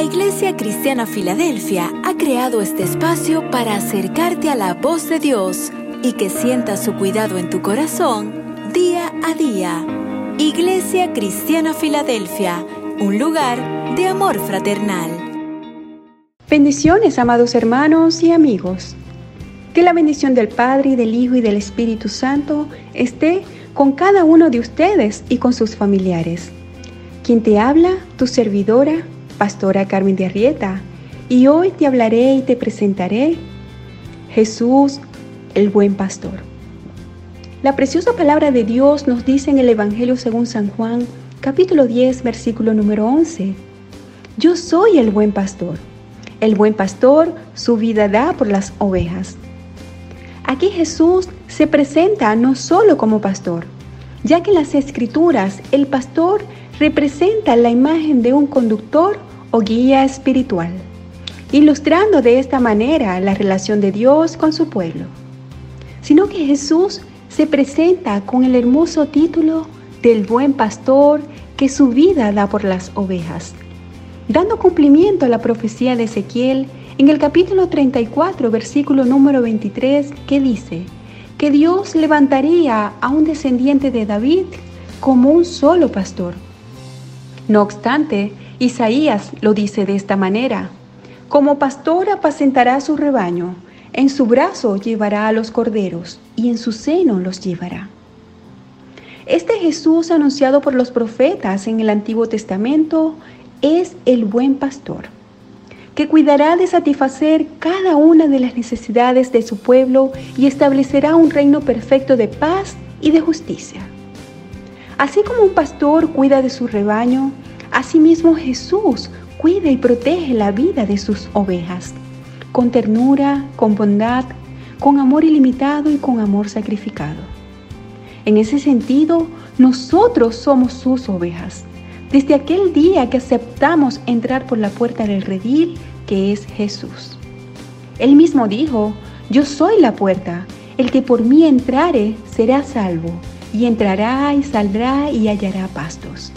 La Iglesia Cristiana Filadelfia ha creado este espacio para acercarte a la voz de Dios y que sientas su cuidado en tu corazón día a día. Iglesia Cristiana Filadelfia, un lugar de amor fraternal. Bendiciones, amados hermanos y amigos. Que la bendición del Padre, del Hijo y del Espíritu Santo esté con cada uno de ustedes y con sus familiares. Quien te habla, tu servidora, Pastora Carmen de Arrieta, y hoy te hablaré y te presentaré Jesús, el buen pastor. La preciosa palabra de Dios nos dice en el Evangelio según San Juan, capítulo 10, versículo número 11. Yo soy el buen pastor. El buen pastor su vida da por las ovejas. Aquí Jesús se presenta no solo como pastor, ya que en las escrituras el pastor representa la imagen de un conductor o guía espiritual, ilustrando de esta manera la relación de Dios con su pueblo, sino que Jesús se presenta con el hermoso título del buen pastor que su vida da por las ovejas, dando cumplimiento a la profecía de Ezequiel en el capítulo 34, versículo número 23, que dice que Dios levantaría a un descendiente de David como un solo pastor. No obstante, Isaías lo dice de esta manera, como pastor apacentará su rebaño, en su brazo llevará a los corderos y en su seno los llevará. Este Jesús anunciado por los profetas en el Antiguo Testamento es el buen pastor, que cuidará de satisfacer cada una de las necesidades de su pueblo y establecerá un reino perfecto de paz y de justicia. Así como un pastor cuida de su rebaño, Asimismo Jesús cuida y protege la vida de sus ovejas, con ternura, con bondad, con amor ilimitado y con amor sacrificado. En ese sentido, nosotros somos sus ovejas. Desde aquel día que aceptamos entrar por la puerta del redil, que es Jesús. Él mismo dijo, yo soy la puerta, el que por mí entrare será salvo, y entrará y saldrá y hallará pastos.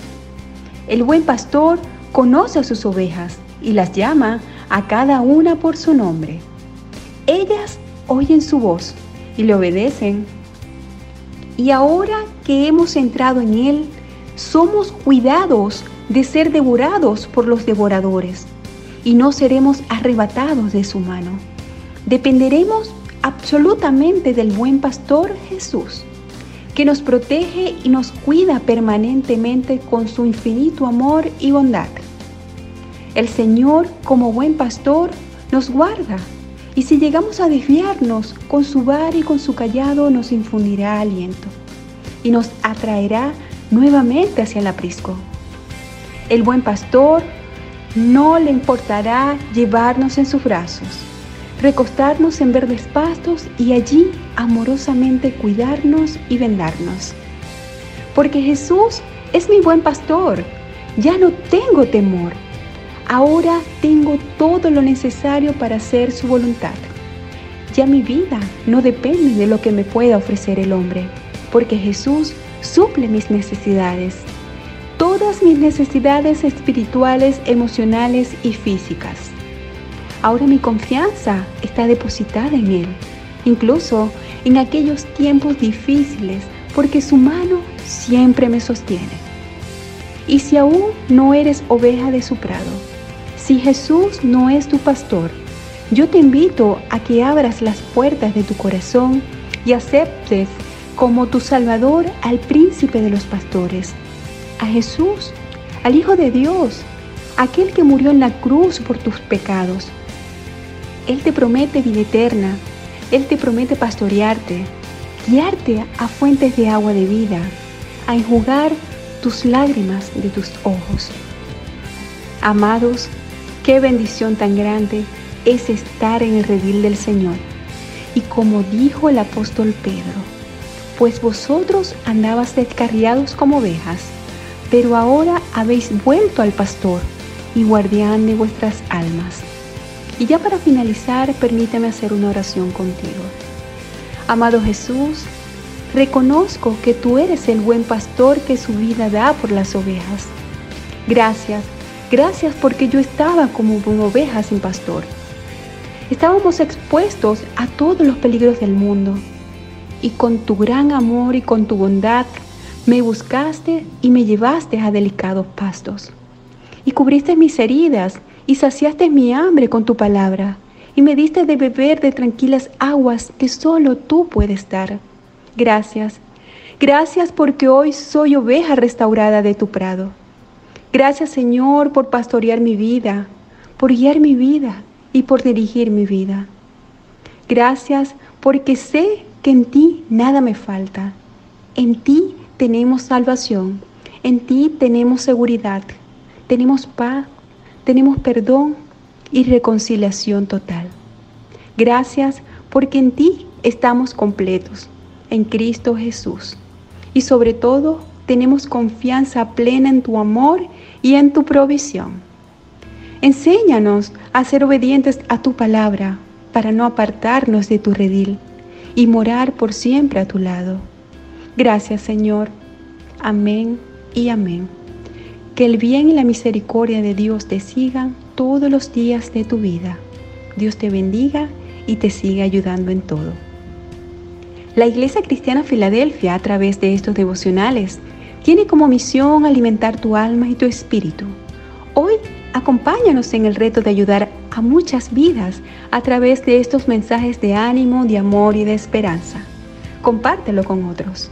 El buen pastor conoce a sus ovejas y las llama a cada una por su nombre. Ellas oyen su voz y le obedecen. Y ahora que hemos entrado en Él, somos cuidados de ser devorados por los devoradores y no seremos arrebatados de su mano. Dependeremos absolutamente del buen pastor Jesús que nos protege y nos cuida permanentemente con su infinito amor y bondad. El Señor, como buen pastor, nos guarda y si llegamos a desviarnos, con su bar y con su callado nos infundirá aliento y nos atraerá nuevamente hacia el aprisco. El buen pastor no le importará llevarnos en sus brazos recostarnos en verdes pastos y allí amorosamente cuidarnos y vendarnos. Porque Jesús es mi buen pastor, ya no tengo temor, ahora tengo todo lo necesario para hacer su voluntad. Ya mi vida no depende de lo que me pueda ofrecer el hombre, porque Jesús suple mis necesidades, todas mis necesidades espirituales, emocionales y físicas. Ahora mi confianza está depositada en Él, incluso en aquellos tiempos difíciles, porque su mano siempre me sostiene. Y si aún no eres oveja de su prado, si Jesús no es tu pastor, yo te invito a que abras las puertas de tu corazón y aceptes como tu Salvador al príncipe de los pastores, a Jesús, al Hijo de Dios, aquel que murió en la cruz por tus pecados él te promete vida eterna. Él te promete pastorearte, guiarte a fuentes de agua de vida, a enjugar tus lágrimas de tus ojos. Amados, qué bendición tan grande es estar en el redil del Señor. Y como dijo el apóstol Pedro, pues vosotros andabas descarriados como ovejas, pero ahora habéis vuelto al pastor y guardián de vuestras almas. Y ya para finalizar, permíteme hacer una oración contigo. Amado Jesús, reconozco que tú eres el buen pastor que su vida da por las ovejas. Gracias, Gracias porque yo estaba como una oveja sin pastor. Estábamos expuestos a todos los peligros del mundo. Y con tu gran amor y con tu bondad me buscaste y me llevaste a delicados pastos. Y cubriste mis heridas y saciaste mi hambre con tu palabra. Y me diste de beber de tranquilas aguas que solo tú puedes dar. Gracias. Gracias porque hoy soy oveja restaurada de tu prado. Gracias Señor por pastorear mi vida, por guiar mi vida y por dirigir mi vida. Gracias porque sé que en ti nada me falta. En ti tenemos salvación, en ti tenemos seguridad, tenemos paz, tenemos perdón y reconciliación total. Gracias porque en ti estamos completos, en Cristo Jesús. Y sobre todo tenemos confianza plena en tu amor y en tu provisión. Enséñanos a ser obedientes a tu palabra para no apartarnos de tu redil y morar por siempre a tu lado. Gracias Señor. Amén y amén. Que el bien y la misericordia de Dios te sigan todos los días de tu vida. Dios te bendiga y te siga ayudando en todo. La Iglesia Cristiana Filadelfia, a través de estos devocionales, tiene como misión alimentar tu alma y tu espíritu. Hoy acompáñanos en el reto de ayudar a muchas vidas a través de estos mensajes de ánimo, de amor y de esperanza. Compártelo con otros.